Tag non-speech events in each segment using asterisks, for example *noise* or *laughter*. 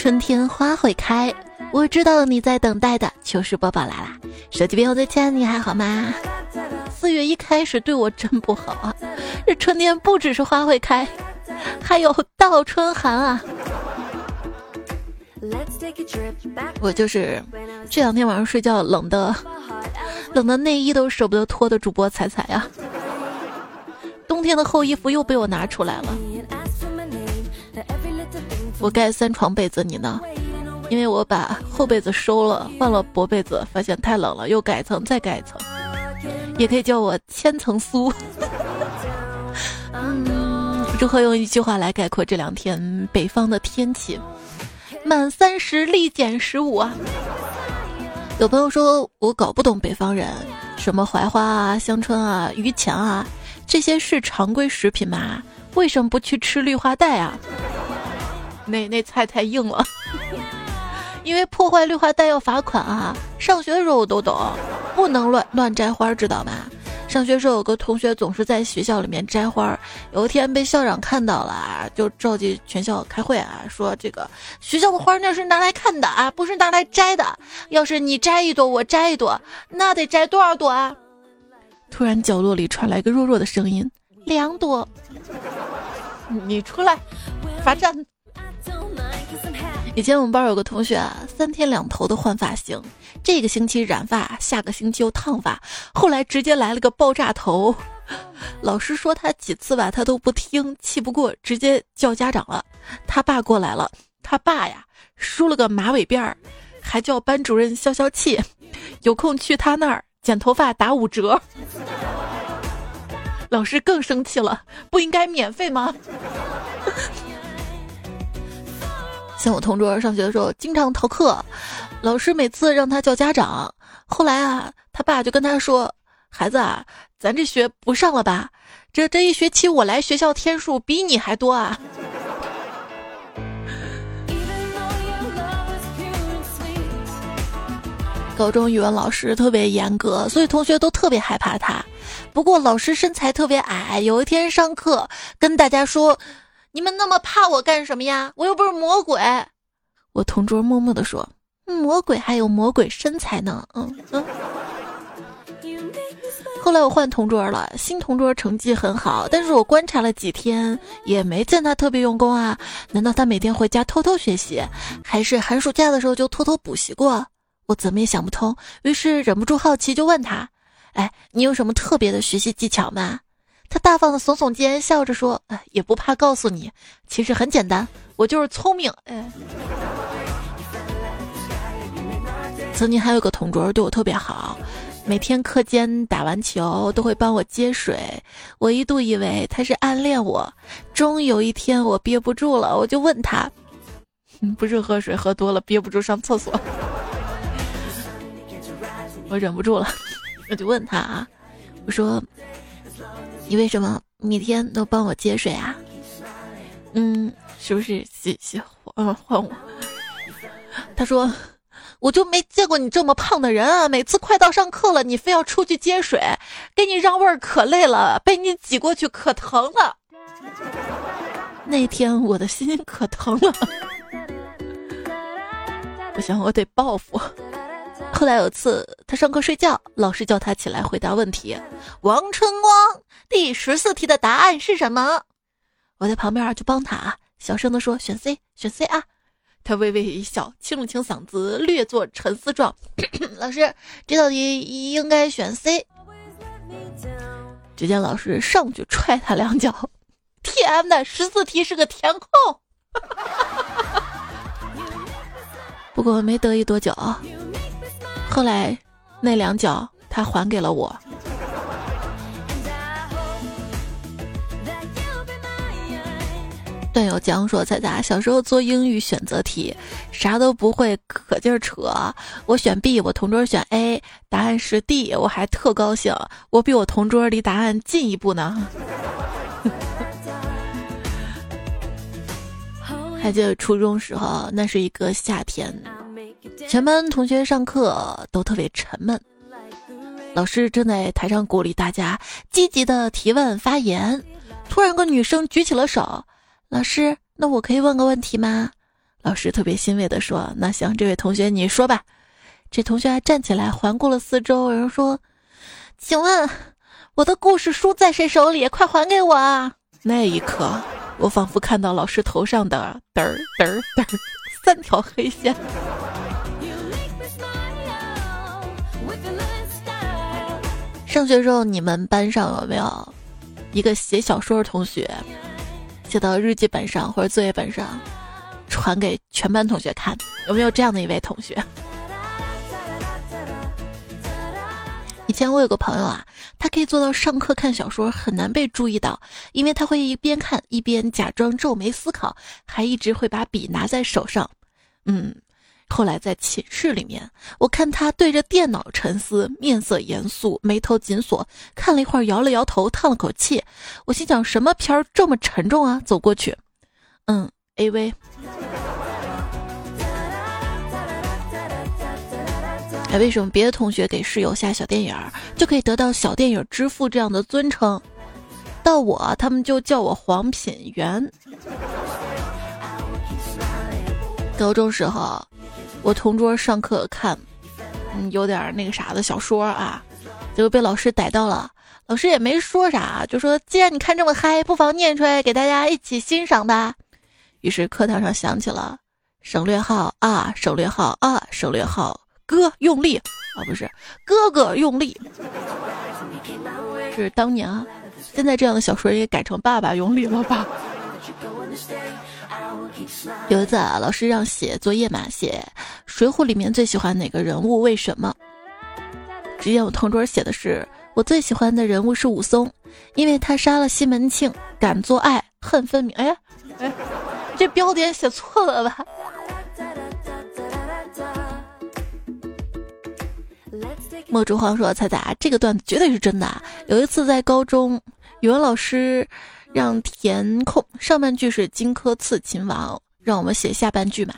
春天花会开，我知道你在等待的糗事播报来啦！手机边我最亲爱的你还好吗？四月一开始对我真不好啊！这春天不只是花会开，还有倒春寒啊！我就是这两天晚上睡觉冷的，冷的内衣都舍不得脱的主播彩彩呀。冬天的厚衣服又被我拿出来了。我盖三床被子，你呢？因为我把厚被子收了，换了薄被子，发现太冷了，又盖一层，再盖一层。也可以叫我千层酥。嗯，如何用一句话来概括这两天北方的天气？满三十立减十五啊！有朋友说我搞不懂北方人，什么槐花啊、香椿啊、榆钱啊，这些是常规食品吗？为什么不去吃绿化带啊？那那菜太硬了，因为破坏绿化带要罚款啊！上学的时候我都懂，不能乱乱摘花，知道吗？上学时候有个同学总是在学校里面摘花，有一天被校长看到了，就召集全校开会啊，说这个学校的花那是拿来看的啊，不是拿来摘的。要是你摘一朵，我摘一朵，那得摘多少朵啊？突然角落里传来一个弱弱的声音：两朵。你出来，罚站。以前我们班有个同学啊，三天两头的换发型，这个星期染发，下个星期又烫发，后来直接来了个爆炸头。老师说他几次吧，他都不听，气不过，直接叫家长了。他爸过来了，他爸呀梳了个马尾辫儿，还叫班主任消消气，有空去他那儿剪头发打五折。老师更生气了，不应该免费吗？像我同桌上学的时候经常逃课，老师每次让他叫家长。后来啊，他爸就跟他说：“孩子啊，咱这学不上了吧？这这一学期我来学校天数比你还多啊。”高中语文老师特别严格，所以同学都特别害怕他。不过老师身材特别矮，有一天上课跟大家说。你们那么怕我干什么呀？我又不是魔鬼。我同桌默默地说：“魔鬼还有魔鬼身材呢。”嗯嗯。后来我换同桌了，新同桌成绩很好，但是我观察了几天，也没见他特别用功啊。难道他每天回家偷偷学习，还是寒暑假的时候就偷偷补习过？我怎么也想不通，于是忍不住好奇就问他：“哎，你有什么特别的学习技巧吗？”他大方的耸耸肩，笑着说：“哎，也不怕告诉你，其实很简单，我就是聪明。”哎，曾经还有个同桌对我特别好，每天课间打完球都会帮我接水。我一度以为他是暗恋我。终有一天我憋不住了，我就问他：“不是喝水喝多了憋不住上厕所？”我忍不住了，我就问他啊，我说。你为什么每天都帮我接水啊？嗯，是不是喜喜欢换我？*laughs* 他说，我就没见过你这么胖的人啊！每次快到上课了，你非要出去接水，给你让位儿可累了，被你挤过去可疼了。那天我的心可疼了，不行我得报复。后来有次他上课睡觉，老师叫他起来回答问题。王春光，第十四题的答案是什么？我在旁边就帮他啊，小声的说：“选 C，选 C 啊。”他微微一笑，清了清嗓子，略作沉思状：“ *clears throat* 老师，这道题应该选 C。”只见老师上去踹他两脚：“天哪，十四题是个填空！”不过没得意多久。后来，那两脚他还给了我。段友江说：“彩彩小时候做英语选择题，啥都不会，可劲儿扯。我选 B，我同桌选 A，答案是 D，我还特高兴，我比我同桌离答案近一步呢。*laughs* 还记得初中时候，那是一个夏天。”全班同学上课都特别沉闷，老师正在台上鼓励大家积极的提问发言。突然，个女生举起了手：“老师，那我可以问个问题吗？”老师特别欣慰的说：“那行，这位同学你说吧。”这同学还站起来环顾了四周，然后说：“请问我的故事书在谁手里？快还给我啊！”那一刻，我仿佛看到老师头上的嘚儿嘚儿嘚儿三条黑线。上学时候，你们班上有没有一个写小说的同学，写到日记本上或者作业本上，传给全班同学看？有没有这样的一位同学？以前我有个朋友啊，他可以做到上课看小说很难被注意到，因为他会一边看一边假装皱眉思考，还一直会把笔拿在手上。嗯。后来在寝室里面，我看他对着电脑沉思，面色严肃，眉头紧锁，看了一会儿，摇了摇头，叹了口气。我心想，什么片儿这么沉重啊？走过去，嗯，A V。哎，为什么别的同学给室友下小电影儿就可以得到小电影之父这样的尊称，到我他们就叫我黄品源。高中时候。我同桌上课看，嗯，有点那个啥的小说啊，结果被老师逮到了。老师也没说啥，就说既然你看这么嗨，不妨念出来给大家一起欣赏吧。于是课堂上响起了省略号啊，省略号啊，省略号，哥用力啊，不是哥哥用力，是当年啊。现在这样的小说也改成爸爸用力了吧？有一次啊，老师让写作业嘛，写《水浒》里面最喜欢哪个人物？为什么？只见我同桌写的是我最喜欢的人物是武松，因为他杀了西门庆，敢做爱，恨分明。哎哎，这标点写错了吧？莫竹黄说：“猜猜啊，这个段子绝对是真的。有一次在高中，语文老师。”让填空，上半句是荆轲刺秦王，让我们写下半句嘛。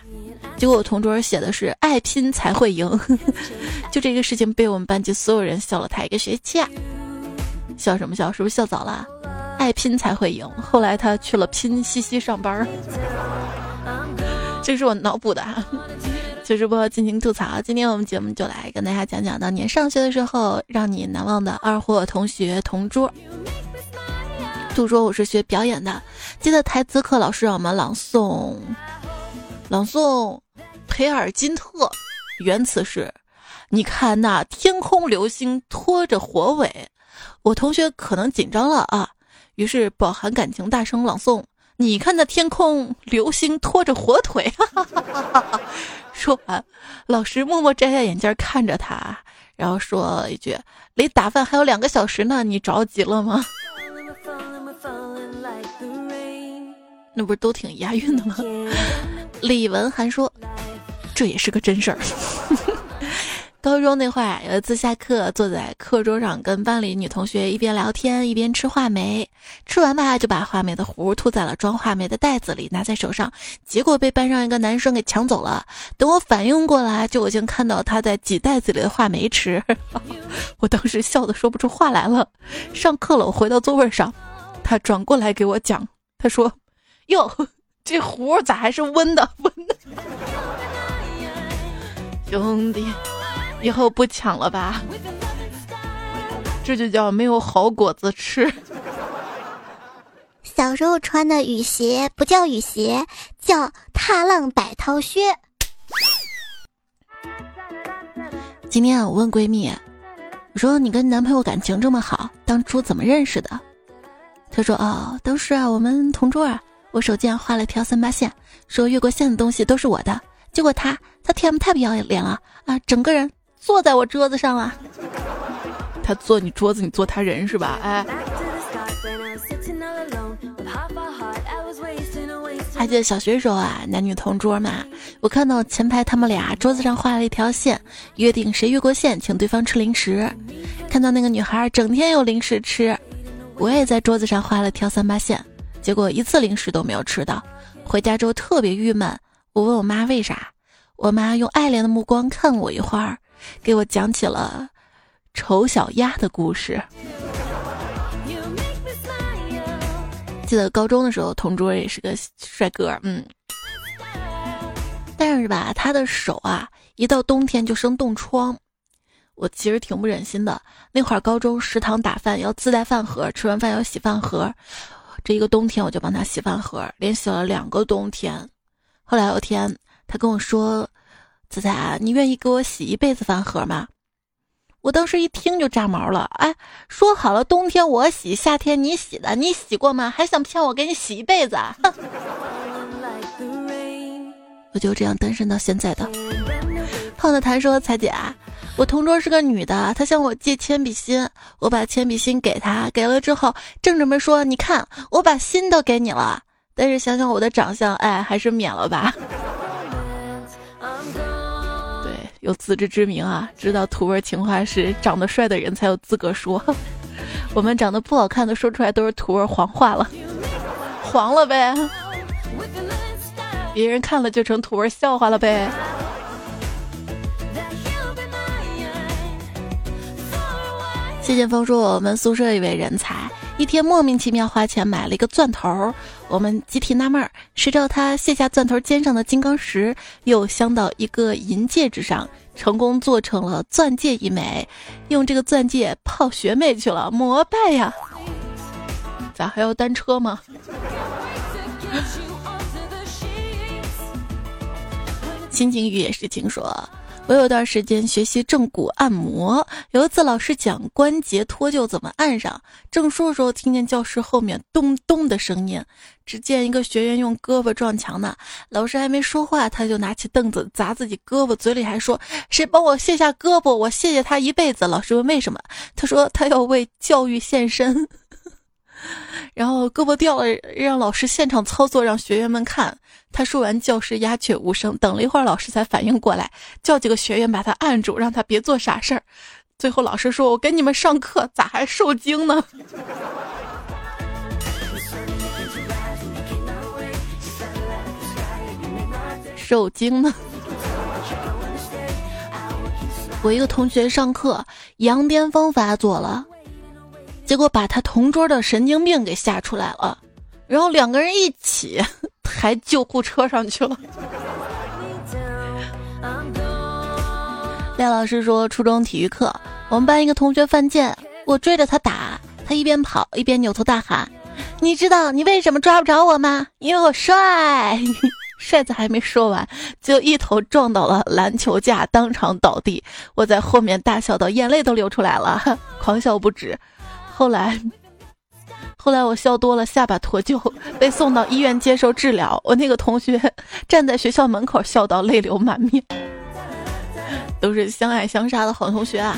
结果我同桌写的是爱拼才会赢，*laughs* 就这个事情被我们班级所有人笑了他一个学期啊！笑什么笑？是不是笑早了？爱拼才会赢。后来他去了拼夕夕上班，*laughs* 这是我脑补的。糗直播进行吐槽，今天我们节目就来跟大家讲讲当年上学的时候让你难忘的二货同学同桌。就说我是学表演的，记得台词课老师让我们朗诵，朗诵培尔金特，原词是：你看那天空流星拖着火尾。我同学可能紧张了啊，于是饱含感情大声朗诵：你看那天空流星拖着火腿。*laughs* 说完，老师默默摘下眼镜看着他，然后说一句：离打饭还有两个小时呢，你着急了吗？那不是都挺押韵的吗？*laughs* 李文涵说：“这也是个真事儿。*laughs* 高中那会儿，有一次下课，坐在课桌上，跟班里女同学一边聊天一边吃话梅。吃完吧，就把话梅的核吐在了装话梅的袋子里，拿在手上，结果被班上一个男生给抢走了。等我反应过来，就已经看到他在挤袋子里的话梅吃。*laughs* 我当时笑得说不出话来了。上课了，我回到座位上，他转过来给我讲，他说。”哟，这壶咋还是温的？温的，兄弟，以后不抢了吧？这就叫没有好果子吃。小时候穿的雨鞋不叫雨鞋，叫踏浪百涛靴。今天啊我问闺蜜，我说你跟男朋友感情这么好，当初怎么认识的？她说哦，当时啊，我们同桌啊。我手机上画了条三八线，说越过线的东西都是我的。结果他他 T M 太不要脸了啊，整个人坐在我桌子上了。他坐你桌子，你坐他人是吧？哎，还记得小学时候啊，男女同桌嘛。我看到前排他们俩桌子上画了一条线，约定谁越过线，请对方吃零食。看到那个女孩整天有零食吃，我也在桌子上画了条三八线。结果一次零食都没有吃到，回家之后特别郁闷。我问我妈为啥，我妈用爱怜的目光看我一会儿，给我讲起了丑小鸭的故事。记得高中的时候，同桌也是个帅哥，嗯，但是吧，他的手啊，一到冬天就生冻疮。我其实挺不忍心的。那会儿高中食堂打饭要自带饭盒，吃完饭要洗饭盒。这一个冬天我就帮他洗饭盒，连洗了两个冬天。后来有天他跟我说：“子彩，你愿意给我洗一辈子饭盒吗？”我当时一听就炸毛了。哎，说好了冬天我洗，夏天你洗的，你洗过吗？还想骗我给你洗一辈子？哼！我就这样单身到现在的。胖子谈说：“彩姐啊。”我同桌是个女的，她向我借铅笔芯，我把铅笔芯给她，给了之后正准备说：“你看，我把心都给你了。”但是想想我的长相，哎，还是免了吧。*laughs* 对，有自知之明啊，知道土味情话是长得帅的人才有资格说。*laughs* 我们长得不好看的说出来都是土味黄话了，黄了呗。别人看了就成土味笑话了呗。谢剑锋说：“我们宿舍一位人才，一天莫名其妙花钱买了一个钻头。我们集体纳闷儿，谁知道他卸下钻头肩上的金刚石，又镶到一个银戒指上，成功做成了钻戒一枚，用这个钻戒泡学妹去了，膜拜呀！咋还要单车吗？”心情雨也是听说。我有段时间学习正骨按摩，有一次老师讲关节脱臼怎么按上，正说的时候，听见教室后面咚咚的声音，只见一个学员用胳膊撞墙呢。老师还没说话，他就拿起凳子砸自己胳膊，嘴里还说：“谁帮我卸下胳膊，我谢谢他一辈子。”老师问为什么，他说他要为教育献身。然后胳膊掉了，让老师现场操作，让学员们看。他说完，教室鸦雀无声。等了一会儿，老师才反应过来，叫几个学员把他按住，让他别做傻事儿。最后，老师说：“我给你们上课，咋还受惊呢？” *laughs* 受惊呢？我一个同学上课羊癫疯发作了，结果把他同桌的神经病给吓出来了，然后两个人一起。*laughs* 抬救护车上去了。廖老师说，初中体育课，我们班一个同学犯贱，我追着他打，他一边跑一边扭头大喊：“你知道你为什么抓不着我吗？因为我帅。*laughs* ”帅子还没说完，就一头撞到了篮球架，当场倒地。我在后面大笑到眼泪都流出来了，*laughs* 狂笑不止。后来。后来我笑多了，下巴脱臼，被送到医院接受治疗。我那个同学站在学校门口，笑到泪流满面。都是相爱相杀的好同学啊！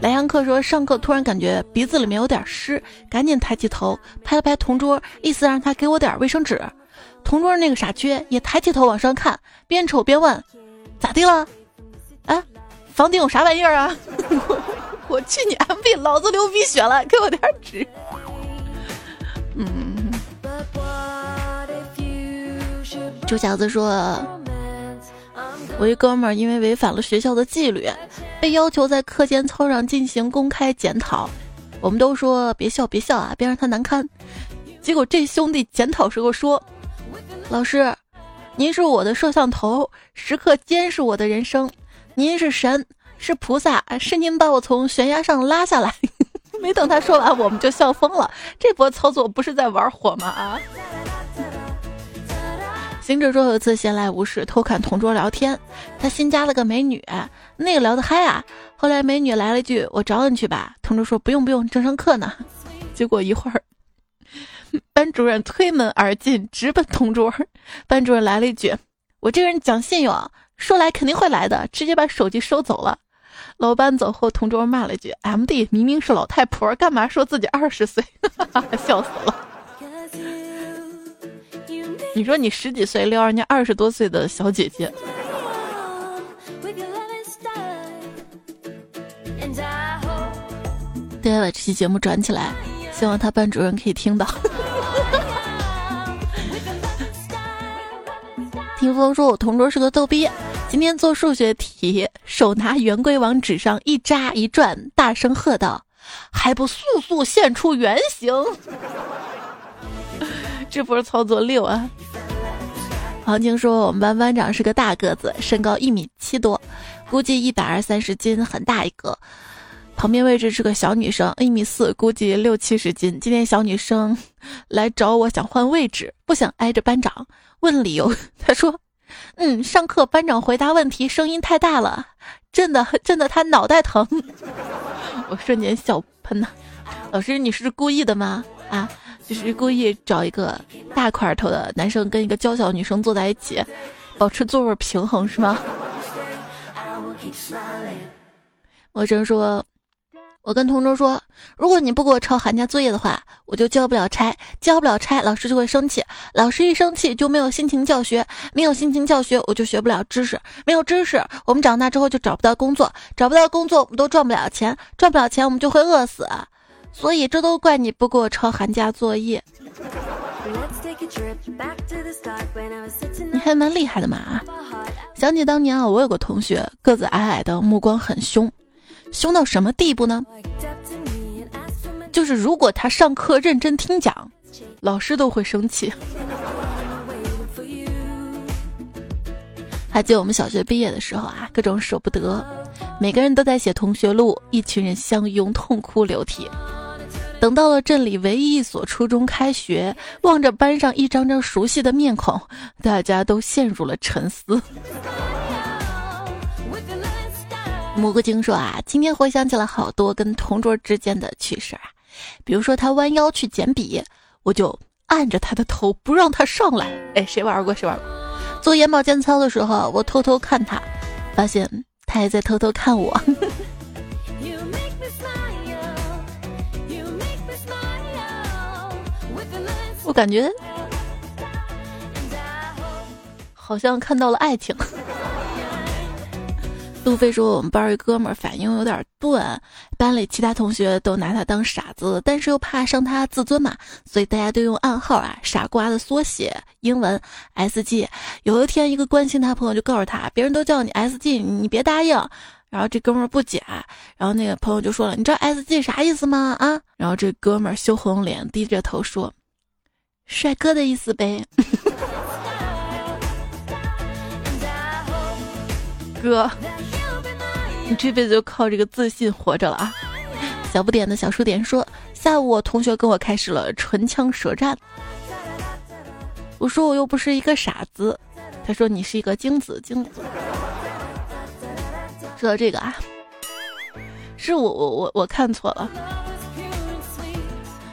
莱阳克说，上课突然感觉鼻子里面有点湿，赶紧抬起头拍了拍同桌，意思让他给我点卫生纸。同桌那个傻缺也抬起头往上看，边瞅边问：“咋地了？啊，房顶有啥玩意儿啊？” *laughs* 我去你 M B，老子流鼻血了，给我点纸。嗯，猪小子说：“我一哥们儿因为违反了学校的纪律，被要求在课间操上进行公开检讨。我们都说别笑别笑啊，别让他难堪。结果这兄弟检讨时候说：‘老师，您是我的摄像头，时刻监视我的人生。您是神，是菩萨，是您把我从悬崖上拉下来。*laughs* ’”没等他说完，我们就笑疯了。这波操作不是在玩火吗？啊！行者说有一次闲来无事偷看同桌聊天，他新加了个美女，那个聊得嗨啊。后来美女来了一句：“我找你去吧。”同桌说：“不用不用，正上课呢。”结果一会儿，班主任推门而进，直奔同桌。班主任来了一句：“我这个人讲信用，说来肯定会来的。”直接把手机收走了。老班走后，同桌骂了一句：“M D 明明是老太婆，干嘛说自己二十岁？”哈 *laughs* 哈笑死了！你说你十几岁撩人家二十多岁的小姐姐，大家把这期节目转起来，希望他班主任可以听到。*laughs* 听风说，我同桌是个逗逼。今天做数学题，手拿圆规往纸上一扎一转，大声喝道：“还不速速现出原形！” *laughs* 这波操作六啊！黄静说我们班班长是个大个子，身高一米七多，估计一百二三十斤，很大一个。旁边位置是个小女生，一米四，估计六七十斤。今天小女生来找我，想换位置，不想挨着班长。问理由，她说：“嗯，上课班长回答问题声音太大了，震的震的他脑袋疼。*laughs* ”我瞬间笑喷了。老师，你是故意的吗？啊，就是故意找一个大块头的男生跟一个娇小女生坐在一起，保持座位平衡是吗？*laughs* 我只能说。我跟同桌说，如果你不给我抄寒假作业的话，我就交不了差，交不了差，老师就会生气，老师一生气就没有心情教学，没有心情教学，我就学不了知识，没有知识，我们长大之后就找不到工作，找不到工作，我们都赚不了钱，赚不了钱，我们就会饿死，所以这都怪你不给我抄寒假作业。你还蛮厉害的嘛！想起当年啊，我有个同学个子矮矮的，目光很凶。凶到什么地步呢？就是如果他上课认真听讲，老师都会生气。还记得我们小学毕业的时候啊，各种舍不得，每个人都在写同学录，一群人相拥痛哭流涕。等到了镇里唯一一所初中开学，望着班上一张张熟悉的面孔，大家都陷入了沉思。蘑菇精说啊，今天回想起了好多跟同桌之间的趣事啊，比如说他弯腰去捡笔，我就按着他的头不让他上来。哎，谁玩过？谁玩过？做眼保健操的时候，我偷偷看他，发现他也在偷偷看我。*laughs* 我感觉好像看到了爱情。*laughs* 路飞说：“我们班一哥们儿反应有点钝，班里其他同学都拿他当傻子，但是又怕伤他自尊嘛，所以大家都用暗号啊，傻瓜的缩写，英文 S G。有一天，一个关心他朋友就告诉他，别人都叫你 S G，你别答应。然后这哥们儿不解，然后那个朋友就说了，你知道 S G 啥意思吗？啊？然后这哥们儿羞红脸，低着头说，帅哥的意思呗。*laughs* 哥。”你这辈子就靠这个自信活着了啊！小不点的小数点说，下午我同学跟我开始了唇枪舌战。我说我又不是一个傻子，他说你是一个精子精子。说到这个啊，是我我我我看错了。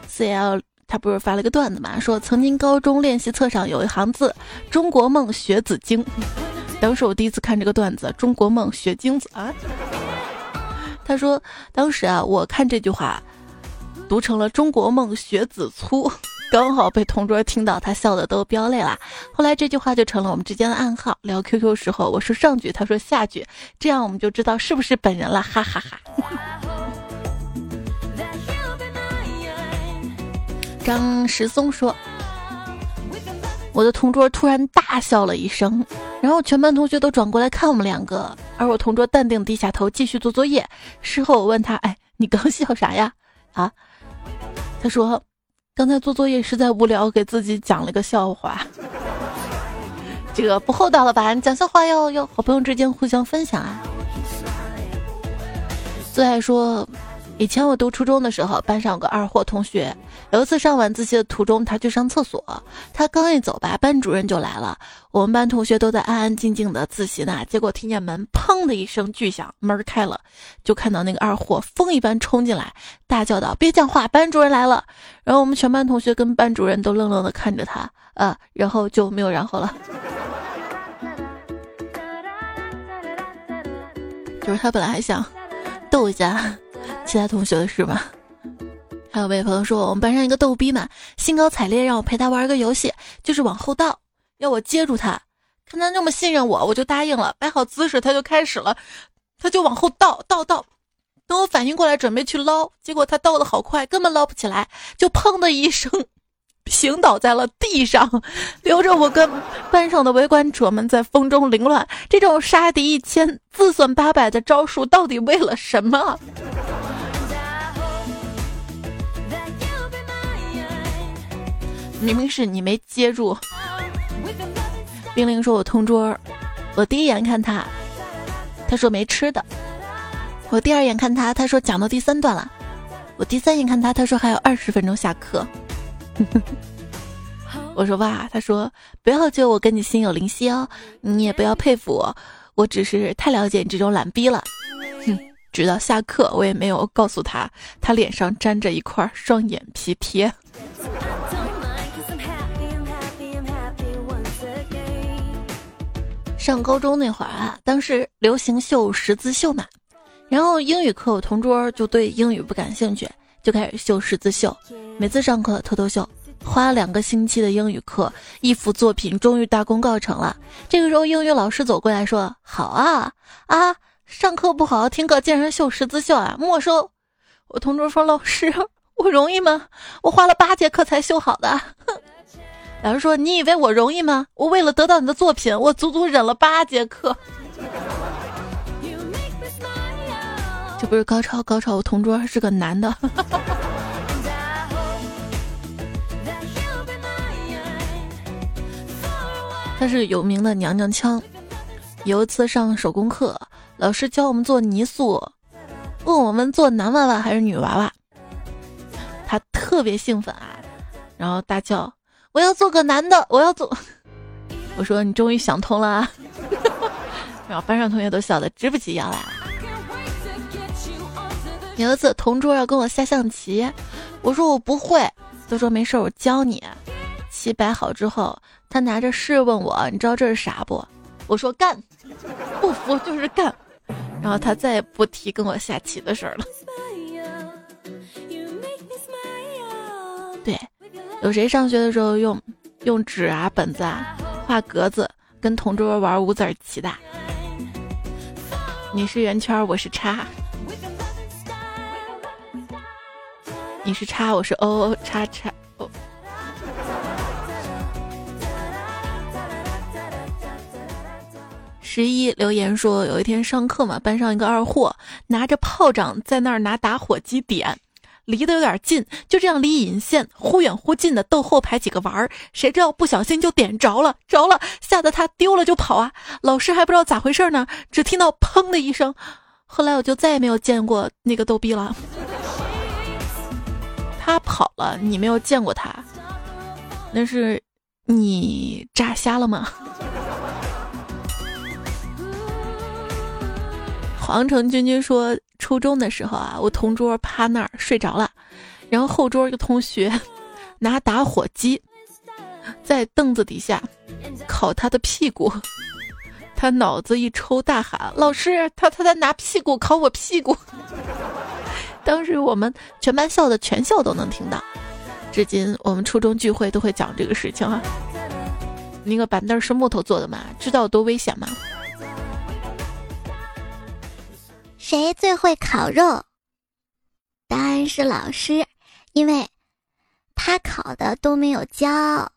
C L 他不是发了个段子嘛，说曾经高中练习册上有一行字：中国梦学子精。当时我第一次看这个段子，《中国梦学精子》啊。他说，当时啊，我看这句话，读成了“中国梦学子粗”，刚好被同桌听到，他笑的都飙泪了。后来这句话就成了我们之间的暗号。聊 QQ 时候，我说上句，他说下句，这样我们就知道是不是本人了，哈哈哈。张石松说。我的同桌突然大笑了一声，然后全班同学都转过来看我们两个，而我同桌淡定低下头继续做作业。事后我问他：“哎，你刚笑啥呀？”啊，他说：“刚才做作业实在无聊，给自己讲了个笑话。*laughs* ”这个不厚道了吧？你讲笑话要要好朋友之间互相分享啊。最爱说。以前我读初中的时候，班上有个二货同学。有一次上晚自习的途中，他去上厕所，他刚一走吧，班主任就来了。我们班同学都在安安静静的自习呢，结果听见门砰的一声巨响，门开了，就看到那个二货风一般冲进来，大叫道：“别讲话，班主任来了！”然后我们全班同学跟班主任都愣愣的看着他，啊，然后就没有然后了。*laughs* 就是他本来还想逗一下。其他同学的是吗？还有位朋友说，我们班上一个逗逼嘛，兴高采烈让我陪他玩个游戏，就是往后倒，要我接住他。看他那么信任我，我就答应了，摆好姿势，他就开始了，他就往后倒倒倒。等我反应过来准备去捞，结果他倒的好快，根本捞不起来，就砰的一声，平倒在了地上，留着我跟班上的围观者们在风中凌乱。这种杀敌一千自损八百的招数，到底为了什么？明明是你没接住，冰凌说：“我同桌，我第一眼看他，他说没吃的；我第二眼看他，他说讲到第三段了；我第三眼看他，他说还有二十分钟下课。*laughs* 我说哇，他说不要觉得我跟你心有灵犀哦，你也不要佩服我，我只是太了解你这种懒逼了。哼，直到下课，我也没有告诉他，他脸上粘着一块双眼皮贴。”上高中那会儿啊，当时流行绣十字绣嘛，然后英语课我同桌就对英语不感兴趣，就开始绣十字绣。每次上课偷偷绣，花了两个星期的英语课，一幅作品终于大功告成了。这个时候英语老师走过来说：“好啊啊，上课不好好听课，竟然绣十字绣啊，没收！”我同桌说：“老师，*laughs* 我容易吗？我花了八节课才绣好的。”哼哼。老师说：“你以为我容易吗？我为了得到你的作品，我足足忍了八节课。”这不是高超高超，我同桌是个男的。*laughs* 他是有名的娘娘腔。有一次上手工课，老师教我们做泥塑，问我们做男娃娃还是女娃娃。他特别兴奋啊，然后大叫。我要做个男的，我要做。*laughs* 我说你终于想通了啊，*laughs* 然后班上同学都笑得直不起腰来。有一次同桌要跟我下象棋，我说我不会，他说没事，我教你。棋摆好之后，他拿着试问我，你知道这是啥不？我说干，不服就是干。然后他再也不提跟我下棋的事儿了。对。有谁上学的时候用用纸啊本子啊画格子跟同桌玩五子棋的？你是圆圈，我是叉。你是叉，我是 O O 叉叉 O。十一留言说，有一天上课嘛，班上一个二货拿着炮仗在那儿拿打火机点。离得有点近，就这样离引线忽远忽近的逗后排几个玩儿，谁知道不小心就点着了，着了，吓得他丢了就跑啊！老师还不知道咋回事呢，只听到砰的一声，后来我就再也没有见过那个逗逼了。他跑了，你没有见过他，那是你炸瞎了吗？*laughs* 黄城君君说。初中的时候啊，我同桌趴那儿睡着了，然后后桌一个同学 *laughs* 拿打火机在凳子底下烤他的屁股，他脑子一抽，大喊：“老师，他他在拿屁股烤我屁股！” *laughs* 当时我们全班笑的，全校都能听到。至今我们初中聚会都会讲这个事情啊。那个板凳是木头做的吗？知道有多危险吗？谁最会烤肉？答案是老师，因为他烤的都没有焦。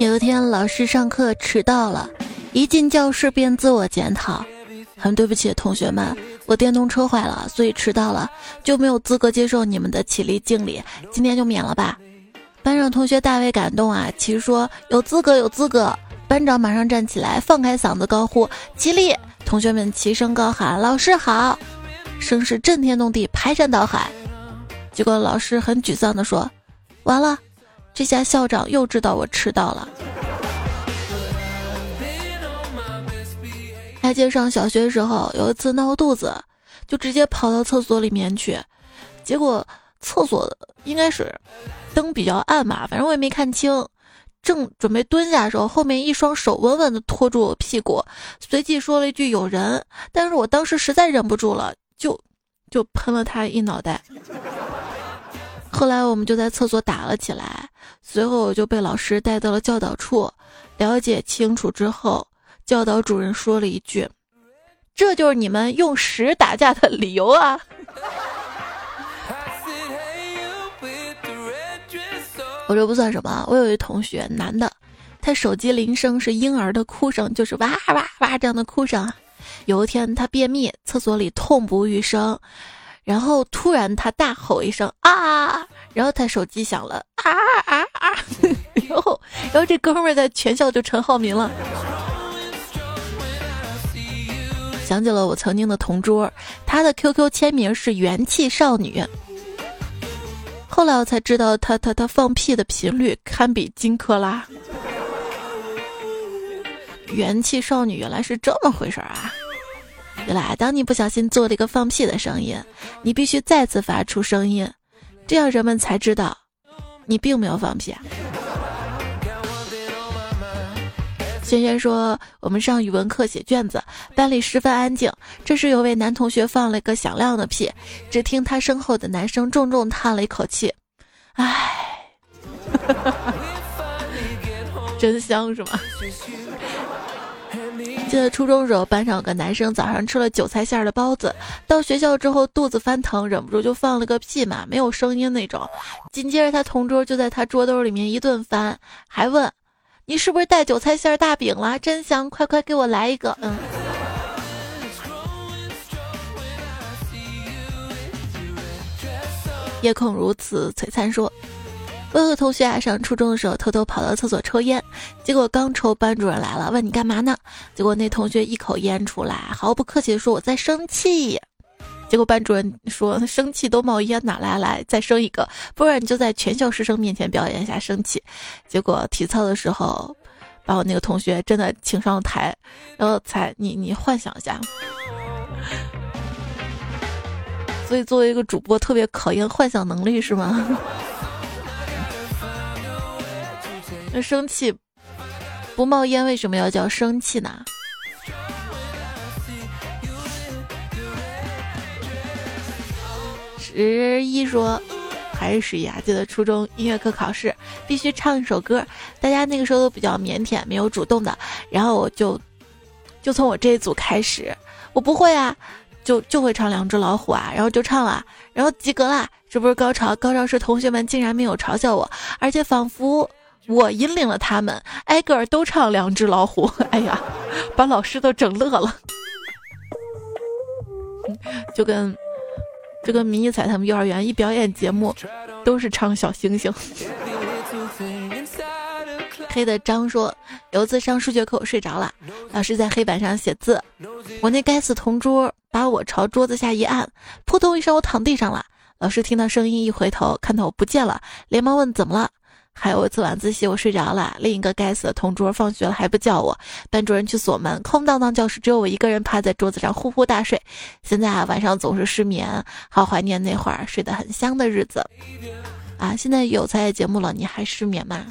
有一天，老师上课迟到了，一进教室便自我检讨：“很对不起，同学们，我电动车坏了，所以迟到了，就没有资格接受你们的起立敬礼，今天就免了吧。”班上同学大为感动啊，齐说：“有资格，有资格。”班长马上站起来，放开嗓子高呼：“起立！”同学们齐声高喊：“老师好！”声势震天动地，排山倒海。结果老师很沮丧地说：“完了，这下校长又知道我迟到了。”还记得上小学的时候，有一次闹肚子，就直接跑到厕所里面去，结果厕所应该是灯比较暗嘛，反正我也没看清。正准备蹲下的时候，后面一双手稳稳地拖住我屁股，随即说了一句“有人”，但是我当时实在忍不住了，就就喷了他一脑袋。后来我们就在厕所打了起来，随后我就被老师带到了教导处，了解清楚之后，教导主任说了一句：“这就是你们用屎打架的理由啊。*laughs* ”我这不算什么，我有一同学，男的，他手机铃声是婴儿的哭声，就是哇哇哇这样的哭声。有一天他便秘，厕所里痛不欲生，然后突然他大吼一声啊，然后他手机响了啊啊啊，*laughs* 然后然后这哥们儿在全校就陈浩民了。想起了我曾经的同桌，他的 QQ 签名是元气少女。后来我才知道，他他他放屁的频率堪比金克拉。元气少女原来是这么回事啊！原来，当你不小心做了一个放屁的声音，你必须再次发出声音，这样人们才知道你并没有放屁。轩轩说：“我们上语文课写卷子，班里十分安静。这时有位男同学放了一个响亮的屁，只听他身后的男生重重叹了一口气：‘唉，真香是吗？’记得初中时候，班上有个男生早上吃了韭菜馅的包子，到学校之后肚子翻腾，忍不住就放了个屁嘛，没有声音那种。紧接着他同桌就在他桌兜里面一顿翻，还问。”你是不是带韭菜馅儿大饼了？真香！快快给我来一个。嗯。夜空如此璀璨，说：“我有个同学啊，上初中的时候偷偷跑到厕所抽烟，结果刚抽，班主任来了，问你干嘛呢？结果那同学一口烟出来，毫不客气的说：我在生气。”结果班主任说：“生气都冒烟，哪来？来再生一个，不然你就在全校师生面前表演一下生气。”结果体操的时候，把我那个同学真的请上台，然后才你你幻想一下。所以作为一个主播，特别考验幻想能力，是吗？*laughs* 那生气不冒烟，为什么要叫生气呢？十一说，还是十一啊！记得初中音乐课考试必须唱一首歌，大家那个时候都比较腼腆，没有主动的。然后我就，就从我这一组开始，我不会啊，就就会唱《两只老虎》啊，然后就唱了，然后及格啦！这不是高潮，高潮是同学们竟然没有嘲笑我，而且仿佛我引领了他们，挨个儿都唱《两只老虎》。哎呀，*laughs* 把老师都整乐了，就跟。这个迷彩他们幼儿园一表演节目，都是唱小星星。黑的张说，有一次上数学课我睡着了，老师在黑板上写字，我那该死同桌把我朝桌子下一按，扑通一声我躺地上了。老师听到声音一回头，看到我不见了，连忙问怎么了。还有一次晚自习，我睡着了，另一个该死的同桌放学了还不叫我，班主任去锁门，空荡荡教室只有我一个人趴在桌子上呼呼大睡。现在啊，晚上总是失眠，好怀念那会儿睡得很香的日子。啊，现在有才艺节目了，你还失眠吗？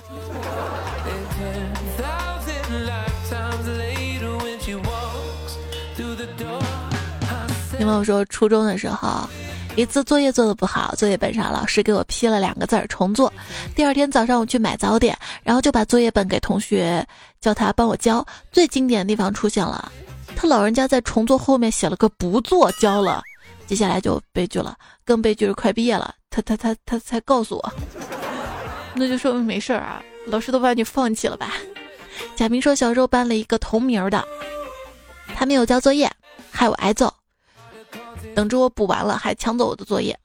听朋友说，初中的时候。一次作业做的不好，作业本上老师给我批了两个字儿重做。第二天早上我去买早点，然后就把作业本给同学，叫他帮我交。最经典的地方出现了，他老人家在重做后面写了个不做交了。接下来就悲剧了，更悲剧是快毕业了，他他他他才告诉我，*laughs* 那就说明没事儿啊，老师都把你放弃了吧？贾明说小时候班了一个同名的，他没有交作业，害我挨揍。等着我补完了，还抢走我的作业。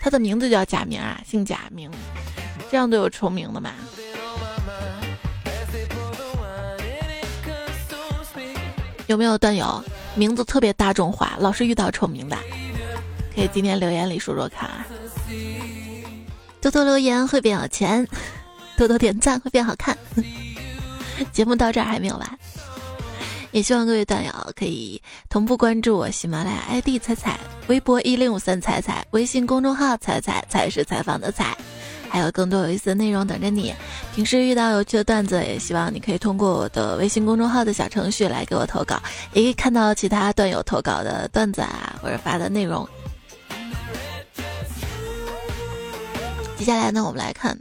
他的名字叫贾明啊，姓贾明，这样都有重名的吗？有没有段友名字特别大众化，老是遇到重名的？可以今天留言里说说看啊。多多留言会变有钱，多多点赞会变好看。*laughs* 节目到这儿还没有完。也希望各位段友可以同步关注我喜马拉雅 ID“ 彩彩”，微博一零五三彩彩，微信公众号“彩彩彩是采访的彩”，还有更多有意思的内容等着你。平时遇到有趣的段子，也希望你可以通过我的微信公众号的小程序来给我投稿，也可以看到其他段友投稿的段子啊，或者发的内容。接下来呢，我们来看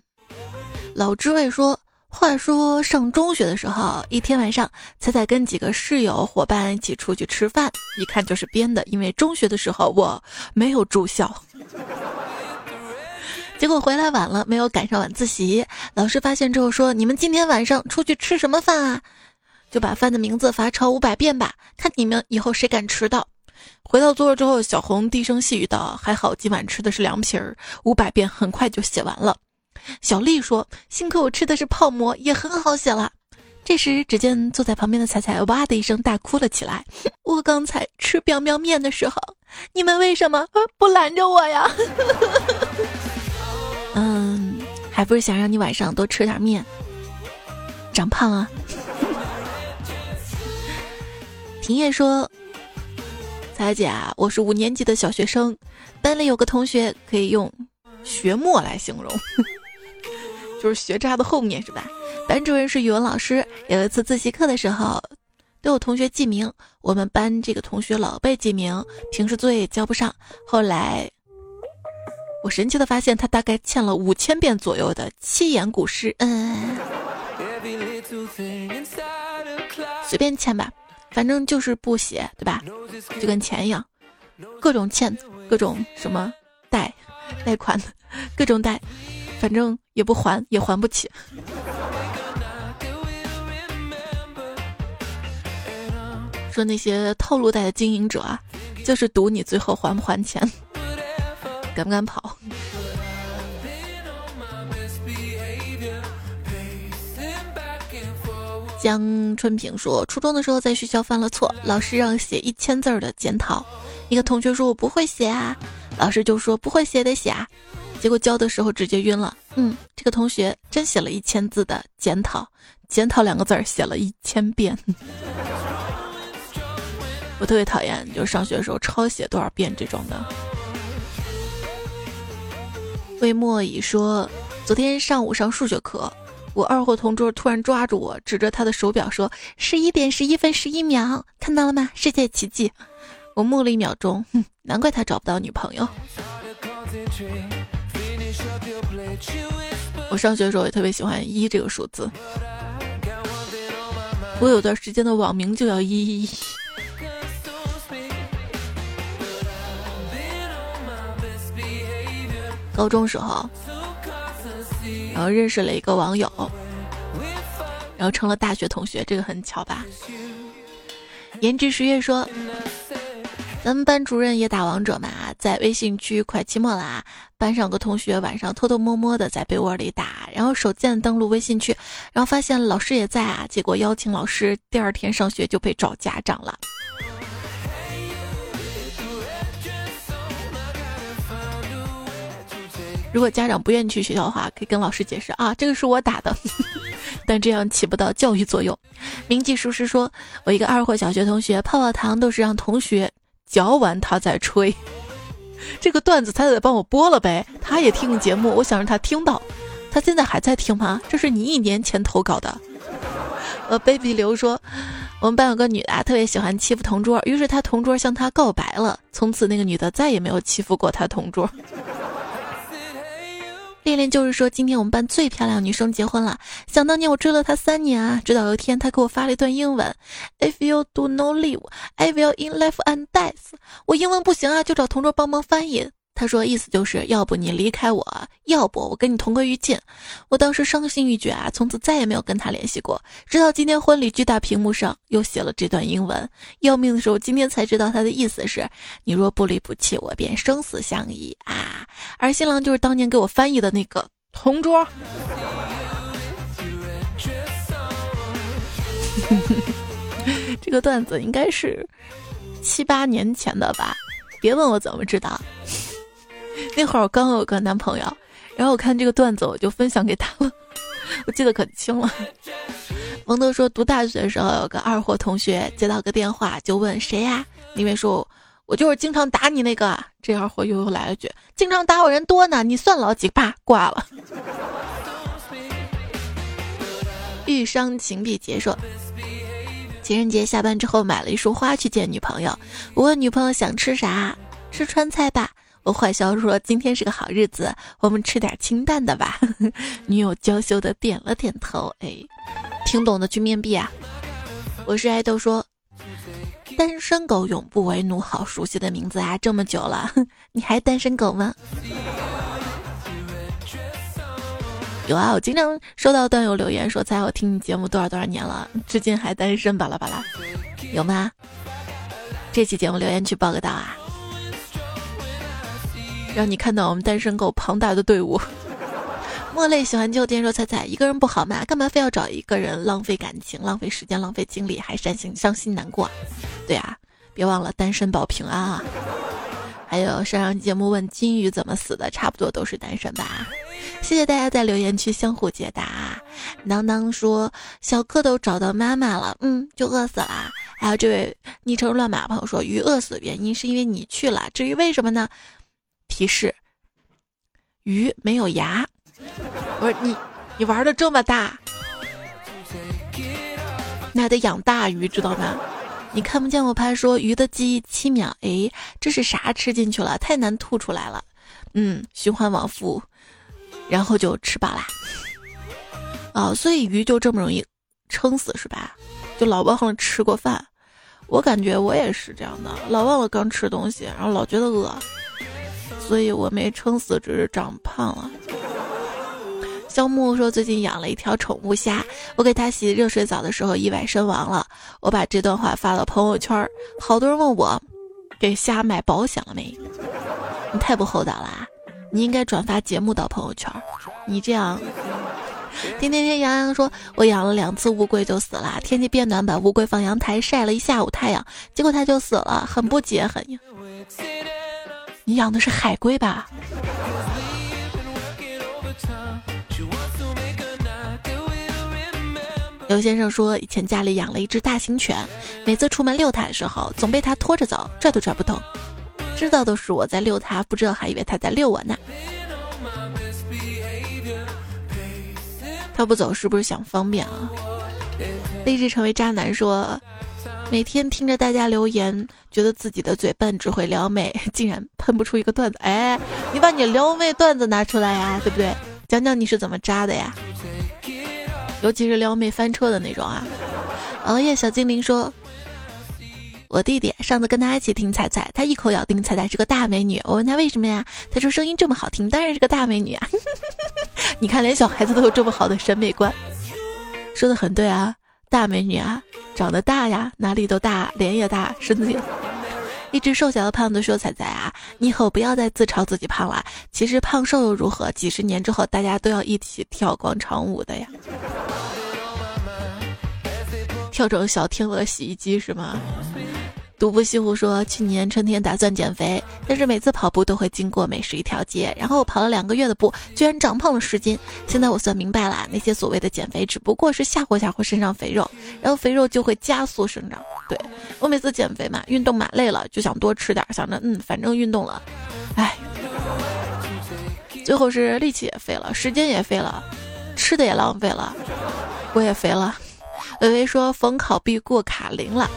老知味说。话说上中学的时候，一天晚上，彩彩跟几个室友伙伴一起出去吃饭，一看就是编的，因为中学的时候我没有住校。*laughs* 结果回来晚了，没有赶上晚自习，老师发现之后说：“你们今天晚上出去吃什么饭啊？就把饭的名字罚抄五百遍吧，看你们以后谁敢迟到。”回到座位之后，小红低声细语道：“还好今晚吃的是凉皮儿，五百遍很快就写完了。”小丽说：“幸亏我吃的是泡馍，也很好写了。”这时，只见坐在旁边的彩彩哇的一声大哭了起来。*laughs* 我刚才吃表表面的时候，你们为什么不拦着我呀？*laughs* 嗯，还不是想让你晚上多吃点面，长胖啊。婷叶说：“彩姐啊，我是五年级的小学生，班里有个同学可以用学墨来形容。”就是学渣的后面是吧？班主任是语文老师。有一次自习课的时候，都有同学记名，我们班这个同学老被记名，平时作业也交不上。后来，我神奇的发现他大概欠了五千遍左右的七言古诗。嗯，*laughs* 随便欠吧，反正就是不写，对吧？就跟钱一样，各种欠，各种什么贷，贷款，各种贷。反正也不还，也还不起。说那些套路贷的经营者啊，就是赌你最后还不还钱，敢不敢跑？江春平说，初中的时候在学校犯了错，老师让写一千字的检讨，一个同学说我不会写啊，老师就说不会写得写啊。结果交的时候直接晕了。嗯，这个同学真写了一千字的检讨，检讨两个字儿写了一千遍。*laughs* 我特别讨厌，就是上学的时候抄写多少遍这种的。魏莫乙说，昨天上午上数学课，我二货同桌突然抓住我，指着他的手表说：“十一点十一分十一秒，看到了吗？世界奇迹！”我默了一秒钟，哼，难怪他找不到女朋友。我上学的时候也特别喜欢一这个数字，我有段时间的网名就叫一一一。高中时候，然后认识了一个网友，然后成了大学同学，这个很巧吧？颜值十月说。咱们班主任也打王者嘛，在微信区快期末啦，班上有个同学晚上偷偷摸摸的在被窝里打，然后手贱登录微信区，然后发现老师也在啊，结果邀请老师，第二天上学就被找家长了。如果家长不愿意去学校的话，可以跟老师解释啊，这个是我打的，*laughs* 但这样起不到教育作用。铭记书师说，我一个二货小学同学泡泡糖都是让同学。嚼完他再吹，这个段子他得帮我播了呗。他也听节目，我想让他听到。他现在还在听吗？这是你一年前投稿的。呃，baby 刘说，我们班有个女的特别喜欢欺负同桌，于是他同桌向她告白了，从此那个女的再也没有欺负过他同桌。恋恋就是说，今天我们班最漂亮女生结婚了。想当年我追了她三年啊，直到有一天她给我发了一段英文：If you do not live, I will in life and death。我英文不行啊，就找同桌帮忙翻译。他说：“意思就是要不你离开我，要不我跟你同归于尽。”我当时伤心欲绝啊，从此再也没有跟他联系过。直到今天婚礼巨大屏幕上又写了这段英文。要命的是我，今天才知道他的意思是：“你若不离不弃，我便生死相依啊！”而新郎就是当年给我翻译的那个同桌。*laughs* 这个段子应该是七八年前的吧？别问我怎么知道。那会儿我刚有个男朋友，然后我看这个段子，我就分享给他了。我记得可清了。蒙德说，读大学的时候有个二货同学接到个电话，就问谁呀？里面说，我就是经常打你那个。这二货又又来了句，经常打我人多呢，你算老几？啪，挂了。欲伤情必结说，情人节下班之后买了一束花去见女朋友，我问女朋友想吃啥，吃川菜吧。我坏笑说：“今天是个好日子，我们吃点清淡的吧。”女友娇羞的点了点头。哎，听懂的去面壁啊！我是爱豆说：“单身狗永不为奴，好熟悉的名字啊！这么久了，*laughs* 你还单身狗吗？”有啊，我经常收到段友留言说：“猜我听你节目多少多少年了，至今还单身。”巴拉巴拉，有吗？这期节目留言区报个到啊，让你看到我们单身狗庞大的队伍。*laughs* 莫泪喜欢就电说彩彩一个人不好吗？干嘛非要找一个人浪费感情、浪费时间、浪费精力，还伤心伤心难过？对啊，别忘了单身保平安啊！还有上上节目问金鱼怎么死的，差不多都是单身吧？谢谢大家在留言区相互解答。当当说小蝌蚪找到妈妈了，嗯，就饿死了。还有这位昵称乱码朋友说鱼饿死的原因是因为你去了，至于为什么呢？提示：鱼没有牙。我说你，你玩的这么大，那得养大鱼，知道吗？你看不见我拍说鱼的记忆七秒，哎，这是啥吃进去了？太难吐出来了。嗯，循环往复，然后就吃饱啦。哦，所以鱼就这么容易撑死是吧？就老忘了吃过饭。我感觉我也是这样的，老忘了刚吃东西，然后老觉得饿，所以我没撑死，只是长胖了。肖木说：“最近养了一条宠物虾，我给它洗热水澡的时候意外身亡了。我把这段话发到朋友圈，好多人问我，给虾买保险了没？你太不厚道了，你应该转发节目到朋友圈。你这样，天天天洋洋说，我养了两次乌龟就死了。天气变暖，把乌龟放阳台晒了一下午太阳，结果它就死了，很不解恨呀。你养的是海龟吧？”刘先生说，以前家里养了一只大型犬，每次出门遛它的时候，总被它拖着走，拽都拽不动。知道都是我在遛它，不知道还以为它在遛我呢。它不走是不是想方便啊？立志成为渣男说，每天听着大家留言，觉得自己的嘴笨，只会撩妹，*laughs* 竟然喷不出一个段子。哎，你把你撩妹段子拿出来呀，对不对？讲讲你是怎么渣的呀？尤其是撩妹翻车的那种啊！熬夜小精灵说：“我弟弟上次跟他一起听彩彩，他一口咬定彩彩是个大美女。我问他为什么呀？他说声音这么好听，当然是个大美女啊！*laughs* 你看，连小孩子都有这么好的审美观，说的很对啊！大美女啊，长得大呀，哪里都大，脸也大，身子也……一只瘦小的胖子说：“彩彩啊，你以后不要再自嘲自己胖了。其实胖瘦又如何？几十年之后，大家都要一起跳广场舞的呀。”跳成小天鹅洗衣机是吗？独步西湖说，去年春天打算减肥，但是每次跑步都会经过美食一条街，然后我跑了两个月的步，居然长胖了十斤。现在我算明白了，那些所谓的减肥只不过是吓唬吓唬身上肥肉，然后肥肉就会加速生长。对我每次减肥嘛，运动嘛累了就想多吃点，想着嗯反正运动了，哎，最后是力气也废了，时间也废了，吃的也浪费了，我也肥了。微微说逢考必过卡零了，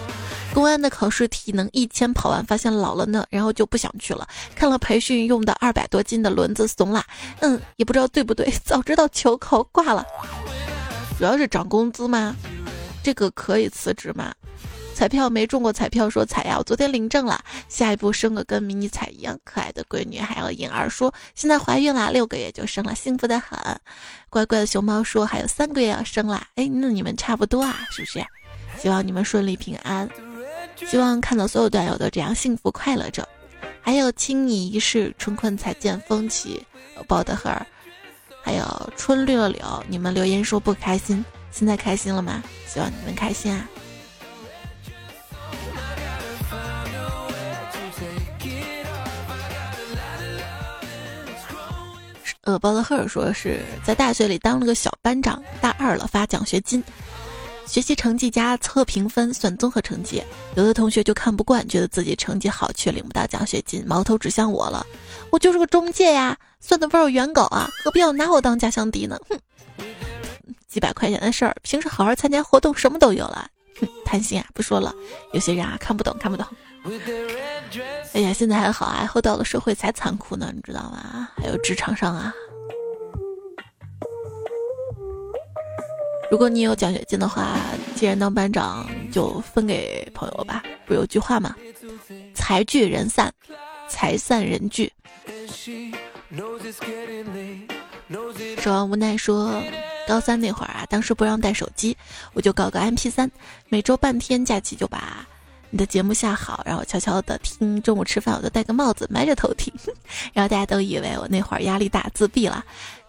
公安的考试体能一千跑完发现老了呢，然后就不想去了。看了培训用的二百多斤的轮子怂啦，嗯，也不知道对不对，早知道求考挂了。主要是涨工资吗？这个可以辞职吗？彩票没中过彩票说彩呀，我昨天领证了，下一步生个跟迷你彩一样可爱的闺女。还有颖儿说现在怀孕了，六个月就生了，幸福的很。乖乖的熊猫说还有三个月要生了，哎，那你们差不多啊，是不是？希望你们顺利平安，希望看到所有段友都这样幸福快乐着。还有青你一世，春困才见风起，包的很儿，还有春绿了柳，你们留言说不开心，现在开心了吗？希望你们开心啊。呃，包德赫尔说是在大学里当了个小班长，大二了发奖学金，学习成绩加测评分算综合成绩。有的同学就看不惯，觉得自己成绩好却领不到奖学金，矛头指向我了。我就是个中介呀，算的不是原稿啊，何必要拿我当家乡敌呢？哼，几百块钱的事儿，平时好好参加活动，什么都有了。哼，贪心啊，不说了。有些人啊，看不懂，看不懂。哎呀，现在还好啊，后到了社会才残酷呢，你知道吗？还有职场上啊，如果你有奖学金的话，既然当班长，就分给朋友吧。不有句话吗？财聚人散，财散人聚。说完无奈说，高三那会儿啊，当时不让带手机，我就搞个 MP 三，每周半天假期就把。你的节目下好，然后悄悄的听。中午吃饭，我就戴个帽子，埋着头听。*laughs* 然后大家都以为我那会儿压力大，自闭了。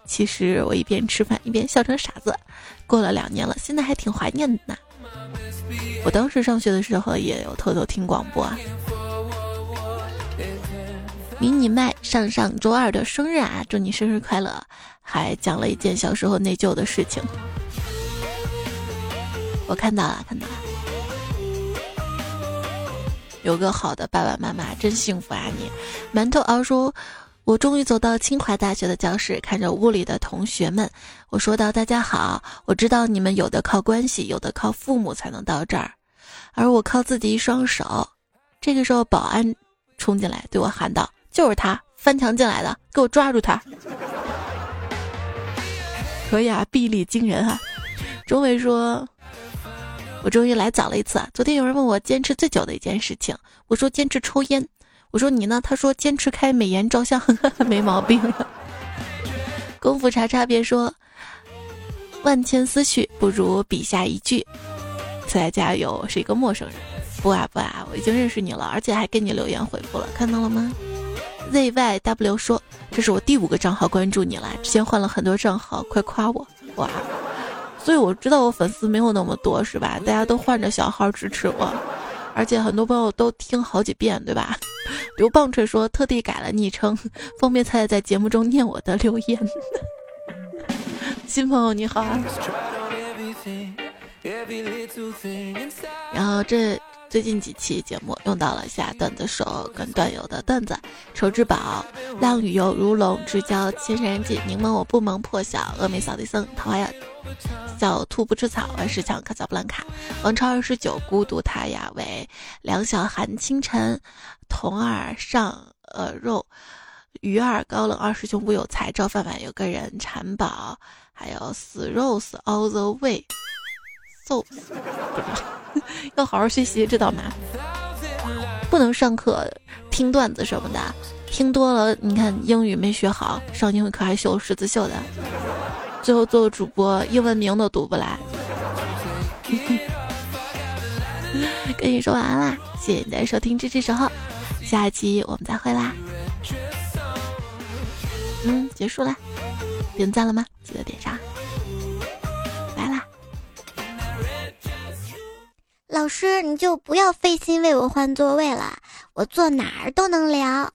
其实我一边吃饭一边笑成傻子。过了两年了，现在还挺怀念的呢。我当时上学的时候也有偷偷听广播啊。迷你麦上上周二的生日啊，祝你生日快乐！还讲了一件小时候内疚的事情。我看到了，看到了。有个好的爸爸妈妈真幸福啊！你，馒头熬说。我终于走到清华大学的教室，看着屋里的同学们，我说道：“大家好，我知道你们有的靠关系，有的靠父母才能到这儿，而我靠自己一双手。”这个时候，保安冲进来对我喊道：“就是他翻墙进来的，给我抓住他！”可以啊，臂力惊人啊！钟伟说：“我终于来早了一次。昨天有人问我坚持最久的一件事情，我说坚持抽烟。”我说你呢？他说坚持开美颜照相，*laughs* 没毛病。功夫叉叉别说，万千思绪不如笔下一句。此来加油是一个陌生人，不啊不啊，我已经认识你了，而且还给你留言回复了，看到了吗？zyw 说这是我第五个账号关注你了，之前换了很多账号，快夸我哇！*laughs* 所以我知道我粉丝没有那么多是吧？大家都换着小号支持我。而且很多朋友都听好几遍，对吧？*laughs* 刘棒槌说特地改了昵称，方便他在节目中念我的留言。*laughs* 新朋友你好啊！然后这。最近几期节目用到了下段子手跟段友的段子：丑之宝、浪雨游、如龙之交、千山人迹、柠檬我不萌、破晓、峨眉扫地僧、桃花妖、小兔不吃草、万事强、卡萨布兰卡、王超二十九、孤独他雅为两小寒清晨、童儿上呃肉、鱼儿高冷二师兄不有才、赵范范有个人、馋宝，还有死 rose all the way。揍，*laughs* 要好好学习，知道吗？不能上课听段子什么的，听多了，你看英语没学好，上英语课还秀十字绣的，最后做个主播英文名都读不来。*laughs* 跟你说晚安啦，谢谢你的收听支持守候，下一期我们再会啦。嗯，结束啦，点赞了吗？记得点上。老师，你就不要费心为我换座位了，我坐哪儿都能聊。